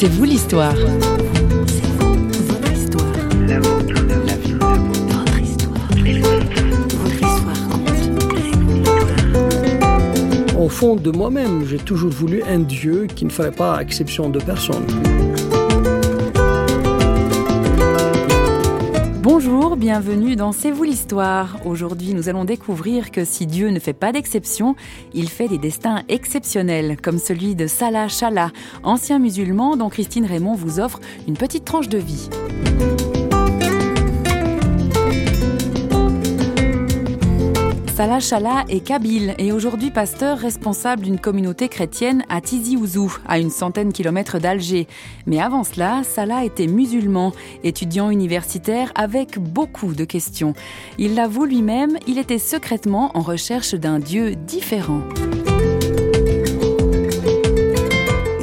C'est vous l'histoire. Au fond de moi-même, j'ai toujours voulu un Dieu qui ne ferait pas exception de personne. Bonjour, bienvenue dans C'est vous l'histoire. Aujourd'hui, nous allons découvrir que si Dieu ne fait pas d'exception, il fait des destins exceptionnels, comme celui de Salah Chala, ancien musulman dont Christine Raymond vous offre une petite tranche de vie. Salah Chala est kabyle et aujourd'hui pasteur responsable d'une communauté chrétienne à Tizi Ouzou, à une centaine de kilomètres d'Alger. Mais avant cela, Salah était musulman, étudiant universitaire avec beaucoup de questions. Il l'avoue lui-même, il était secrètement en recherche d'un Dieu différent.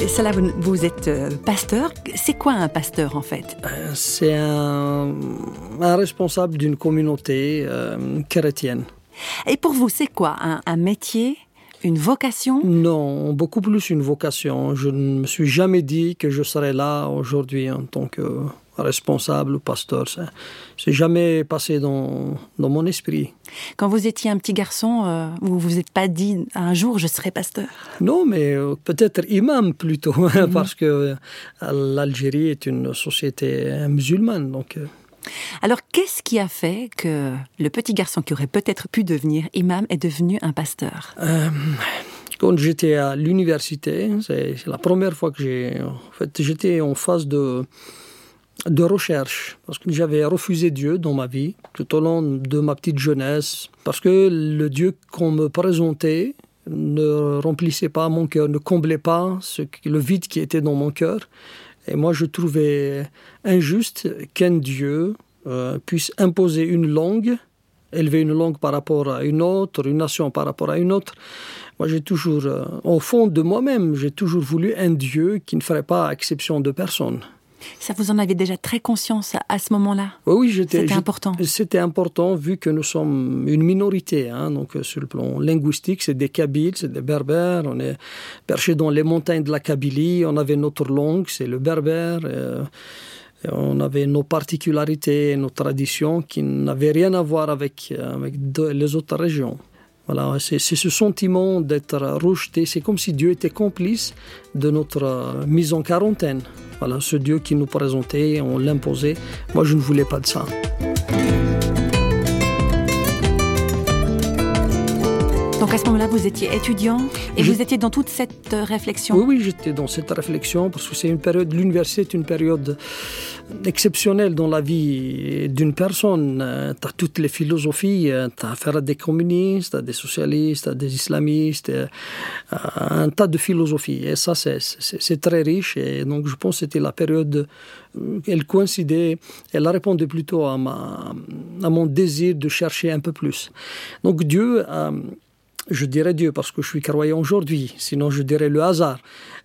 Salah, vous, êtes euh, pasteur. C'est quoi un pasteur en fait? Euh, C'est un, responsable d'une communauté euh, chrétienne. Et pour vous, c'est quoi un, métier une vocation? Non, beaucoup plus une vocation. Je ne me suis jamais dit que je serais là aujourd'hui en tant que responsable ou pasteur. Ça n'est jamais passé dans, dans, mon esprit. Quand vous étiez un petit garçon, euh, vous vous êtes pas dit un jour je serai pasteur? Non, mais euh, peut-être imam plutôt, mhm. parce que euh, l'Algérie est une société musulmane. Donc, alors, qu'est-ce qui a fait que le petit garçon qui aurait peut-être pu devenir imam est devenu un pasteur? Euh, Quand j'étais à l'université, c'est la première fois que j'ai. En fait, j'étais en phase de, de recherche, parce que j'avais refusé Dieu dans ma vie, tout au long de ma petite jeunesse, parce que le Dieu qu'on me présentait ne remplissait pas mon cœur, ne comblait pas le vide qui était dans mon cœur. Et moi, je trouvais injuste qu'un Dieu euh, puisse imposer une langue, élever une langue par rapport à une autre, une nation par rapport à une autre. Moi, j'ai toujours, euh, au fond de moi-même, j'ai toujours voulu un Dieu qui ne ferait pas exception de personne. Ça, vous en avez déjà très conscience à, ce moment-là? Oui, j'étais. C'était important. C'était important vu que nous sommes une minorité. Hein, donc, euh, sur le plan linguistique, c'est des Kabyles, c'est des Berbères. On est perché dans les montagnes de la Kabylie. On avait notre langue, c'est le berbère. Euh, on avait nos particularités, nos traditions qui n'avaient rien à voir avec, euh, avec les autres régions. Voilà, c'est ce sentiment d'être rejeté. C'est comme si Dieu était complice de notre mise en quarantaine. Voilà, ce Dieu qui nous présentait, on l'imposait. Moi, je ne voulais pas de ça. Donc à ce moment-là, vous étiez étudiant et vous étiez dans toute cette euh, réflexion Oui, oui, j'étais dans cette réflexion parce que c'est une période, l'université est une période exceptionnelle dans la vie d'une personne. Euh, tu as toutes les philosophies, euh, tu as affaire à des communistes, à des socialistes, à des islamistes, un tas de philosophies. Et ça, c'est très riche. Et donc je pense que c'était la période, elle coïncidait, elle a répondu plutôt à, ma, à mon désir de chercher un peu plus. Donc Dieu je dirais Dieu parce que je suis croyant aujourd'hui, sinon je dirais le hasard,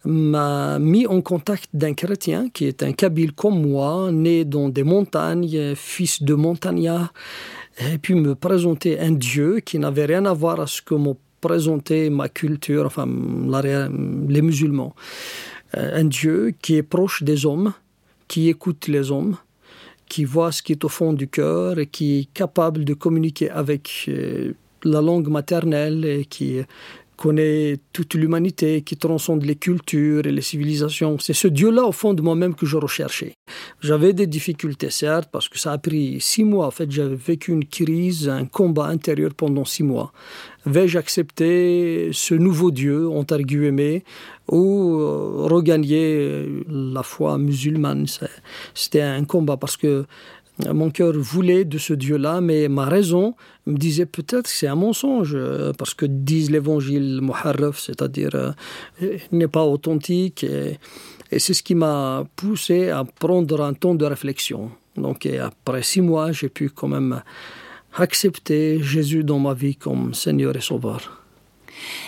m'a mis en contact d'un chrétien qui est un Kabyle comme moi, né dans des montagnes, fils de montagnard, et puis me présenter un Dieu qui n'avait rien à voir à ce que me présentait ma culture, enfin les musulmans. Euh, un Dieu qui est proche des hommes, qui écoute les hommes, qui voit ce qui est au fond du cœur et qui est capable de communiquer avec euh, la langue maternelle et qui connaît toute l'humanité, qui transcende les cultures et les civilisations. C'est ce Dieu-là, au fond de moi-même, que je recherchais. J'avais des difficultés, certes, parce que ça a pris six mois. En fait, j'avais vécu une crise, un combat intérieur pendant six mois. Vais-je accepter ce nouveau Dieu, entre guillemets, ou euh, regagner la foi musulmane? C'était un combat parce que mon cœur voulait de ce Dieu-là, mais ma raison me disait peut-être que c'est un mensonge, euh, parce que disent l'évangile muharraf, c'est-à-dire euh, n'est pas authentique. Et, c'est ce qui m'a poussé à prendre un temps de réflexion. Donc après six mois, j'ai pu quand même accepter Jésus dans ma vie comme Seigneur et Sauveur.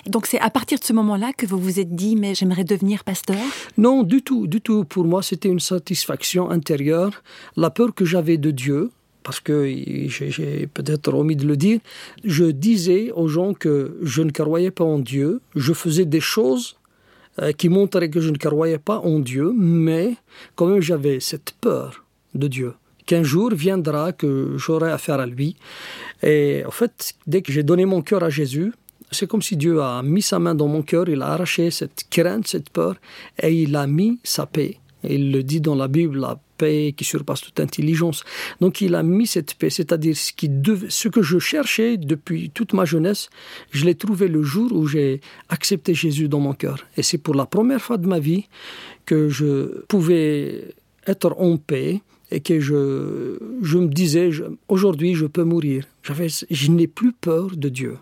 Donc c'est à partir de ce moment-là que vous vous êtes dit, mais j'aimerais devenir pasteur? Non, du tout, du tout. Pour moi, c'était une satisfaction intérieure. La peur que j'avais de Dieu, parce que j'ai peut-être omis de le dire, je disais aux gens que je ne croyais pas en Dieu, je faisais des choses euh, qui montrait que je ne croyais pas en Dieu, mais quand même j'avais cette peur de Dieu qu'un jour viendra que j'aurai affaire à lui. Et en fait, dès que j'ai donné mon cœur à Jésus, c'est comme si Dieu a mis sa main dans mon cœur, il a arraché cette crainte, cette peur, et il a mis sa paix. Il le dit dans la Bible, la paix qui surpasse toute intelligence. Donc il a mis cette paix, c'est-à-dire ce, que je cherchais depuis toute ma jeunesse, je l'ai trouvé le jour où j'ai accepté Jésus dans mon cœur. Et c'est pour la première fois de ma vie que je pouvais être en paix et que je me disais, aujourd'hui je peux mourir. Je n'ai plus peur de Dieu.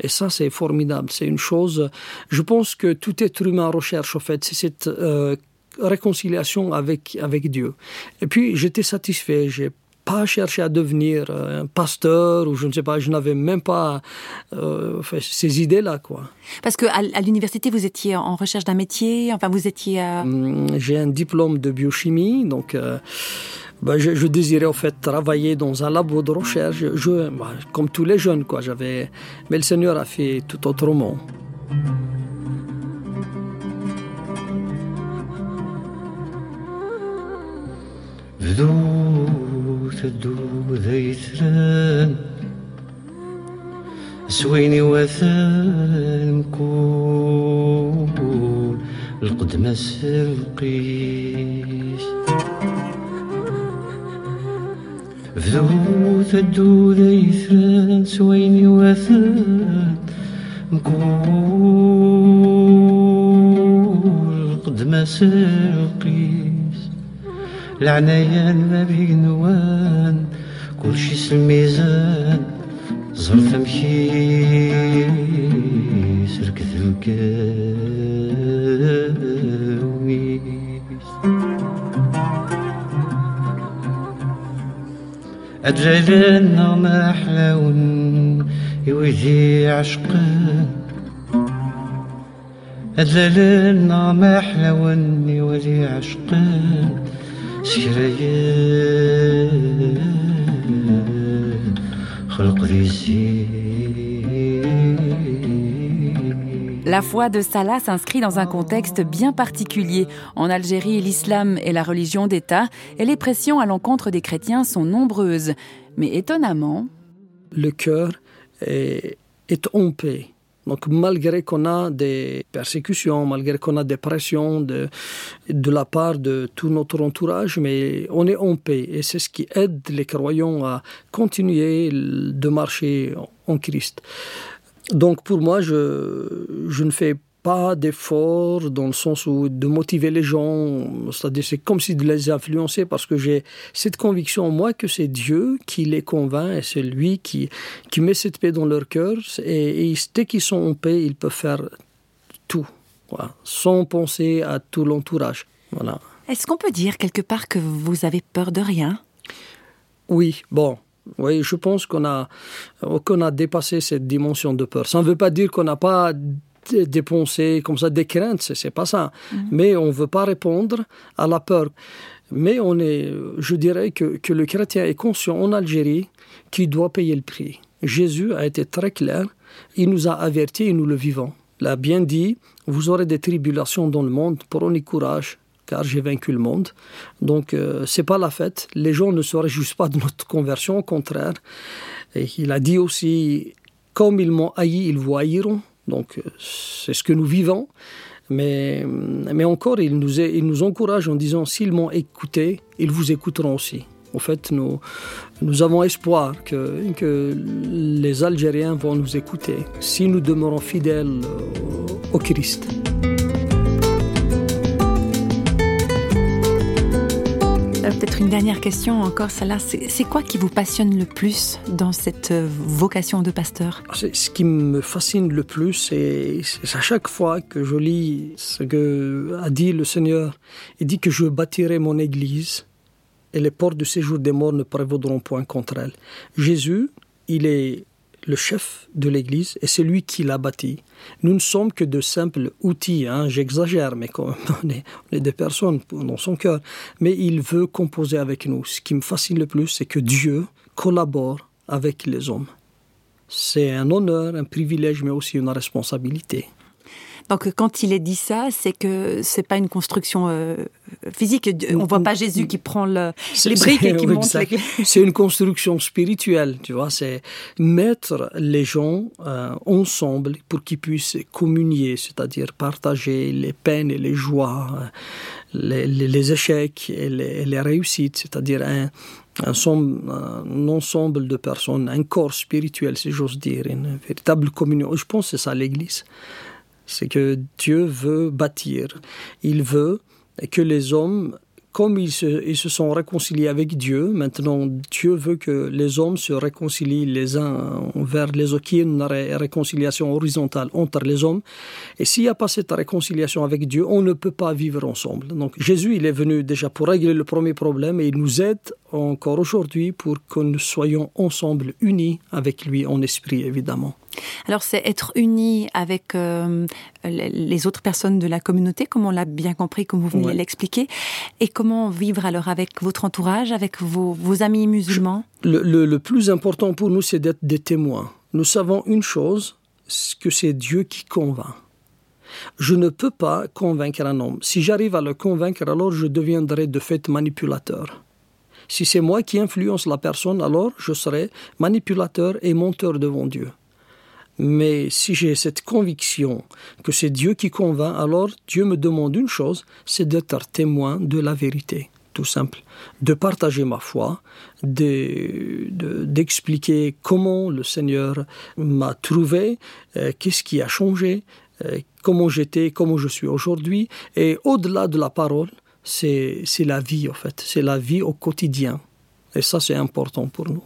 Et ça, c'est formidable. C'est une chose. Je pense que tout être humain recherche, en fait, c'est cette euh, réconciliation avec, avec Dieu. Et puis, j'étais satisfait. J'ai pas cherché à devenir euh, un pasteur ou je ne sais pas, je n'avais même pas euh, ces idées-là, quoi. Parce que à, l'université, vous étiez en recherche d'un métier, enfin, vous étiez. Hum, j'ai un diplôme de biochimie, donc ben, je, désirais en fait travailler dans un labo de recherche, je, ben, comme tous les jeunes, quoi. J'avais, mais le Seigneur a fait tout autrement. تدو ذيتلان سويني وثان مكون القدمة سلقيش فذو تدو ذيتلان سويني وثان مكون القدمة سلقيش العنايان ما بينوان نوان كلشي سلميزان زرت مشي سركت مكاوي أدرينا ما حلاون يوجي عشقان. أدللنا ما حلاون يوجي عشقان. سكريان خلق ريزين La foi de Salah s'inscrit dans un contexte bien particulier. En Algérie, l'islam est la religion d'État et les pressions à l'encontre des chrétiens sont nombreuses. Mais étonnamment, le cœur est, en paix. Donc malgré qu'on a des persécutions, malgré qu'on a des pressions de, de la part de tout notre entourage, mais on est en paix. Et c'est ce qui aide les croyants à continuer de marcher en Christ. Donc pour moi, je, je ne fais pas d'effort dans le sens où de motiver les gens, c'est-à-dire c'est comme si de les influencer parce que j'ai cette conviction en moi que c'est Dieu qui les convainc et c'est lui qui, qui met cette paix dans leur cœur et, dès qu'ils sont en paix, ils peuvent faire tout, sans penser à tout l'entourage. Voilà. Est-ce qu'on peut dire quelque part que vous avez peur de rien? Oui, bon, oui, je pense qu'on a, qu'on a dépassé cette dimension de peur. Ça ne veut pas dire qu'on n'a pas dépensé comme ça des craintes, c'est pas ça. Mhm. Mais on ne veut pas répondre à la peur. Mais on est, je dirais que, que le chrétien est conscient en Algérie qu'il doit payer le prix. Jésus a été très clair, il nous a avertis et nous le vivons. Il a bien dit, vous aurez des tribulations dans le monde, prenez courage, car j'ai vaincu le monde. Donc, euh, c'est pas la fête. Les gens ne se réjouissent pas de notre conversion, au contraire. Et il a dit aussi, comme ils m'ont haï, ils vous haïront. Donc, euh, c'est ce que nous vivons. Mais, mais encore, il nous, il nous encourage en disant, s'ils m'ont écouté, ils vous écouteront aussi. En fait, nous, nous avons espoir que, que les Algériens vont nous écouter si nous demeurons fidèles au Christ. Peut-être une dernière question encore, celle-là. C'est quoi qui vous passionne le plus dans cette euh, vocation de pasteur? Ce qui me fascine le plus, c'est à chaque fois que je lis ce que a dit le Seigneur. Il dit que je bâtirai mon Église et les portes du séjour des morts ne prévaudront point contre elle. Jésus, il est le chef de l'Église et c'est lui qui l'a bâti. Nous ne sommes que de simples outils, hein, j'exagère, mais on est, on est des personnes dans son cœur. Mais il veut composer avec nous. Ce qui me fascine le plus, c'est que Dieu collabore avec les hommes. C'est un honneur, un privilège, mais aussi une responsabilité. Donc quand il est dit ça, c'est que c'est pas une construction euh, physique. On voit pas Jésus qui prend le, les briques et qui monte les... C'est une construction spirituelle, tu vois. C'est mettre les gens euh, ensemble pour qu'ils puissent communier, c'est-à-dire partager les peines et les joies, les, les, échecs et les, les réussites, c'est-à-dire un, un, un, ensemble de personnes, un corps spirituel, si j'ose dire, une véritable communion. Je pense que c'est ça l'Église. C'est que Dieu veut bâtir. Il veut que les hommes comme ils se, ils se, sont réconciliés avec Dieu, maintenant Dieu veut que les hommes se réconcilient les uns envers les autres, qu'il y ait une réconciliation horizontale entre les hommes. Et s'il n'y a pas cette réconciliation avec Dieu, on ne peut pas vivre ensemble. Donc Jésus, il est venu déjà pour régler le premier problème et il nous aide encore aujourd'hui pour que nous soyons ensemble unis avec lui en esprit, évidemment. Alors c'est être unis avec euh, les autres personnes de la communauté, comme on l'a bien compris, comme vous venez de l'expliquer, et comment vivre alors avec votre entourage, avec vos, amis musulmans? Le, le, plus important pour nous, c'est d'être des témoins. Nous savons une chose, que c'est Dieu qui convainc. Je ne peux pas convaincre un homme. Si j'arrive à le convaincre, alors je deviendrai de fait manipulateur. Si c'est moi qui influence la personne, alors je serai manipulateur et menteur devant Dieu. Mais si j'ai cette conviction que c'est Dieu qui convainc, alors Dieu me demande une chose, c'est d'être témoin de la vérité, tout simple. De partager ma foi, d'expliquer comment le Seigneur m'a trouvé, euh, qu'est-ce qui a changé, euh, comment j'étais, comment je suis aujourd'hui. Et au-delà de la parole, c'est la vie, en fait. C'est la vie au quotidien. Et ça, c'est important pour nous.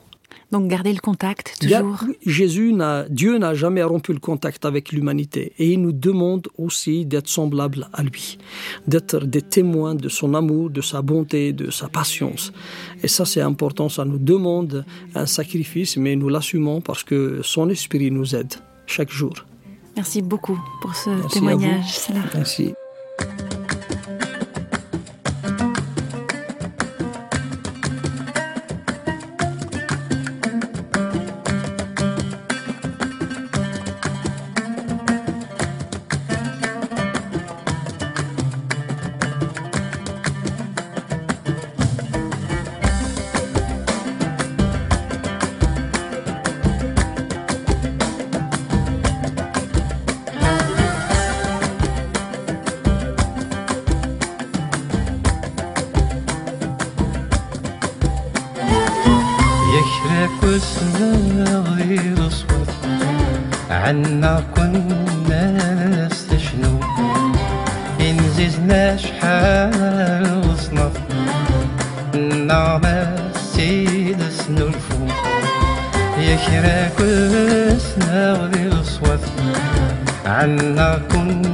Donc garder le contact toujours. Jésus n'a, Dieu n'a jamais rompu le contact avec l'humanité et il nous demande aussi d'être semblables à lui, d'être des témoins de son amour, de sa bonté, de sa patience. Et ça c'est important, ça nous demande un sacrifice, mais nous l'assumons parce que son esprit nous aide chaque jour. Merci beaucoup pour ce témoignage. Merci. غير صوت. عنا كنا ناس شنو ينززنا شحال وصنا النعمة سيد سنو الفوق يكرا كل سنا غير صوت. عنا كنا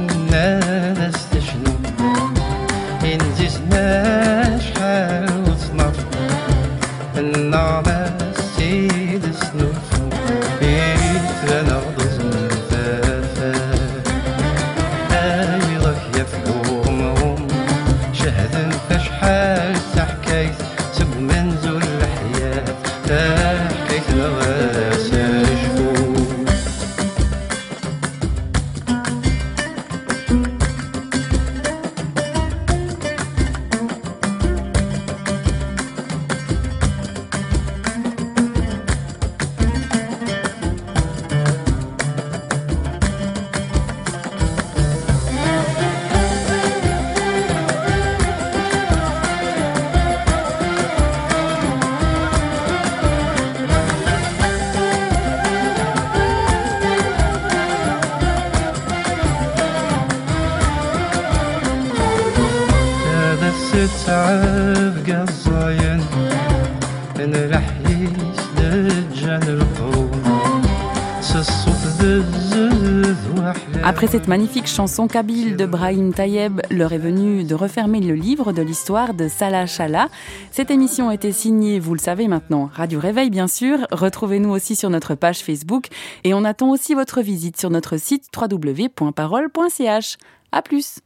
Après cette magnifique chanson kabyle de Brahim Tayeb, l'heure est venue de refermer le livre de l'histoire de Salah Chala. Cette émission a été signée, vous le savez maintenant, Radio Réveil bien sûr. Retrouvez-nous aussi sur notre page Facebook et on attend aussi votre visite sur notre site www.parole.ch. À plus!